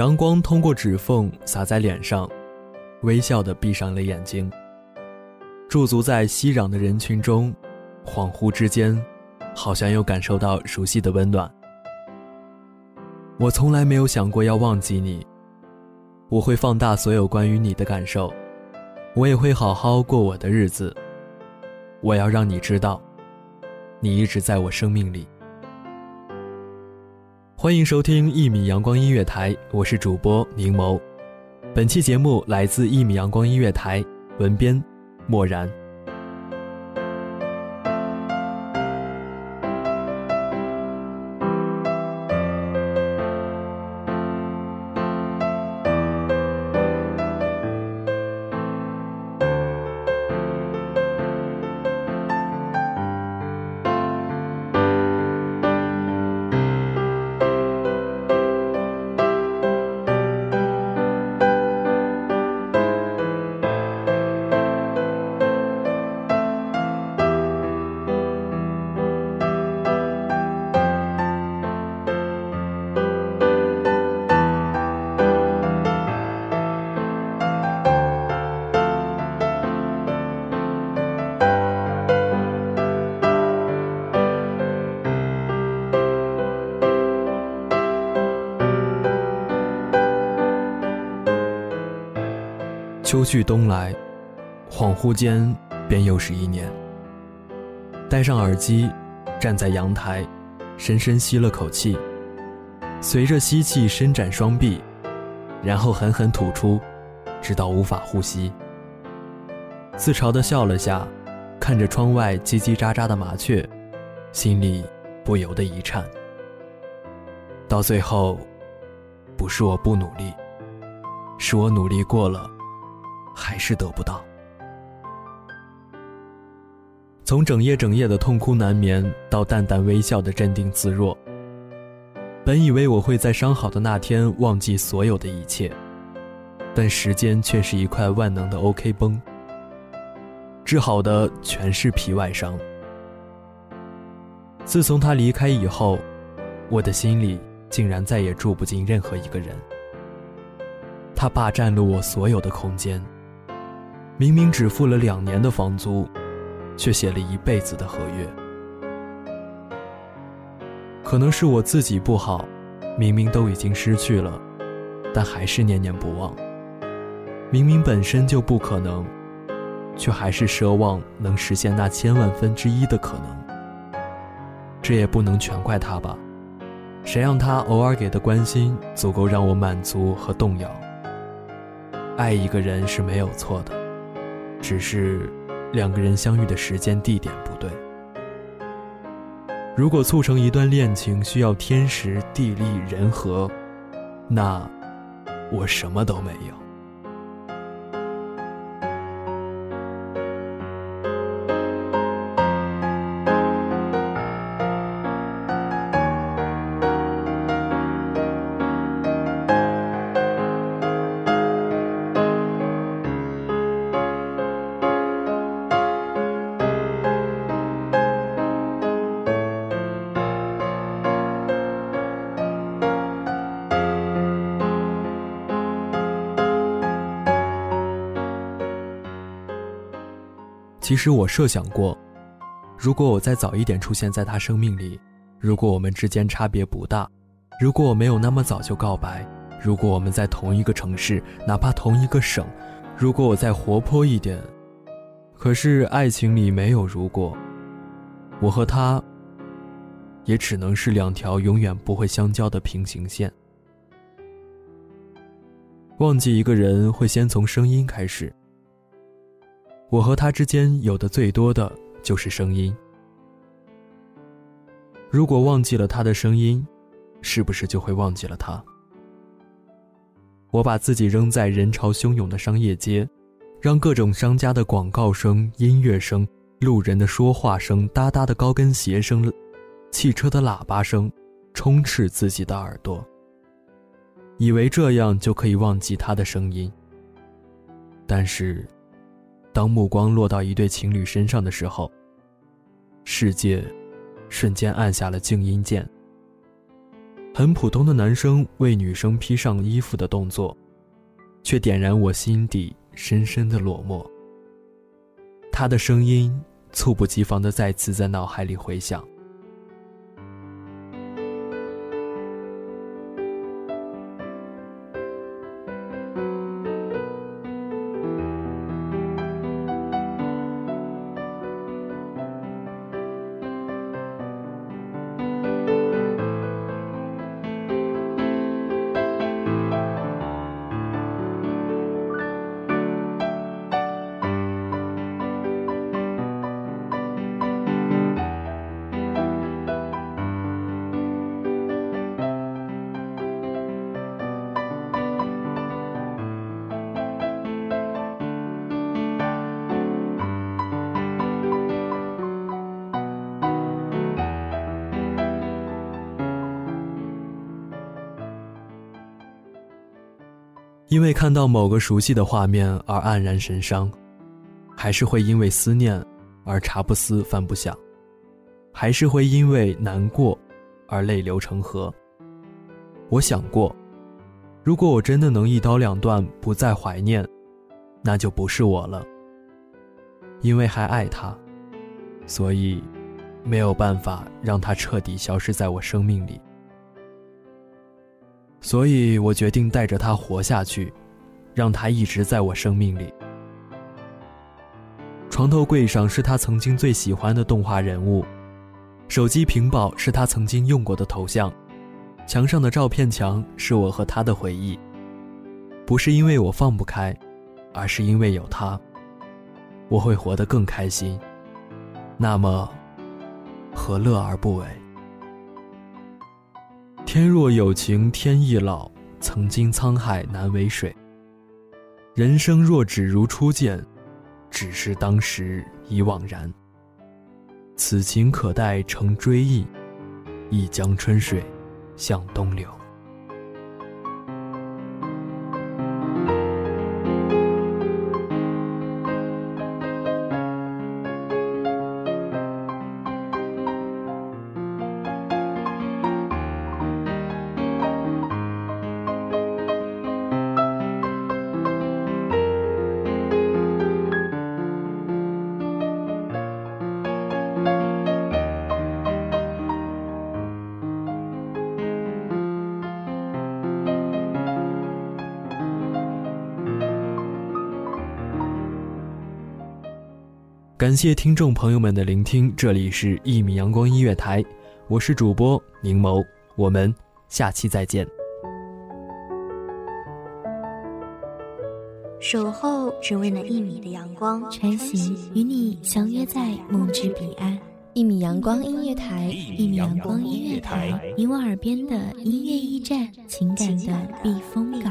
阳光通过指缝洒在脸上，微笑的闭上了眼睛。驻足在熙攘的人群中，恍惚之间，好像又感受到熟悉的温暖。我从来没有想过要忘记你，我会放大所有关于你的感受，我也会好好过我的日子。我要让你知道，你一直在我生命里。欢迎收听一米阳光音乐台，我是主播柠檬。本期节目来自一米阳光音乐台，文编墨然。秋去冬来，恍惚间便又是一年。戴上耳机，站在阳台，深深吸了口气，随着吸气伸展双臂，然后狠狠吐出，直到无法呼吸。自嘲地笑了下，看着窗外叽叽喳喳的麻雀，心里不由得一颤。到最后，不是我不努力，是我努力过了。还是得不到。从整夜整夜的痛哭难眠，到淡淡微笑的镇定自若。本以为我会在伤好的那天忘记所有的一切，但时间却是一块万能的 OK 绷，治好的全是皮外伤。自从他离开以后，我的心里竟然再也住不进任何一个人。他霸占了我所有的空间。明明只付了两年的房租，却写了一辈子的合约。可能是我自己不好，明明都已经失去了，但还是念念不忘。明明本身就不可能，却还是奢望能实现那千万分之一的可能。这也不能全怪他吧？谁让他偶尔给的关心足够让我满足和动摇？爱一个人是没有错的。只是两个人相遇的时间地点不对。如果促成一段恋情需要天时地利人和，那我什么都没有。其实我设想过，如果我再早一点出现在他生命里，如果我们之间差别不大，如果我没有那么早就告白，如果我们在同一个城市，哪怕同一个省，如果我再活泼一点，可是爱情里没有如果，我和他也只能是两条永远不会相交的平行线。忘记一个人会先从声音开始。我和他之间有的最多的就是声音。如果忘记了他的声音，是不是就会忘记了他？我把自己扔在人潮汹涌的商业街，让各种商家的广告声、音乐声、路人的说话声、哒哒的高跟鞋声、汽车的喇叭声，充斥自己的耳朵，以为这样就可以忘记他的声音。但是。当目光落到一对情侣身上的时候，世界瞬间按下了静音键。很普通的男生为女生披上衣服的动作，却点燃我心底深深的落寞。他的声音猝不及防的再次在脑海里回响。因为看到某个熟悉的画面而黯然神伤，还是会因为思念而茶不思饭不想，还是会因为难过而泪流成河。我想过，如果我真的能一刀两断，不再怀念，那就不是我了。因为还爱他，所以没有办法让他彻底消失在我生命里。所以我决定带着他活下去，让他一直在我生命里。床头柜上是他曾经最喜欢的动画人物，手机屏保是他曾经用过的头像，墙上的照片墙是我和他的回忆。不是因为我放不开，而是因为有他，我会活得更开心。那么，何乐而不为？天若有情天亦老，曾经沧海难为水。人生若只如初见，只是当时已惘然。此情可待成追忆，一江春水向东流。感谢听众朋友们的聆听，这里是《一米阳光音乐台》，我是主播柠檬，我们下期再见。守候只为那一米的阳光，穿行与你相约在梦之彼岸。一米阳光音乐台，一米阳光音乐台，你我耳边的音乐驿站，情感的避风港。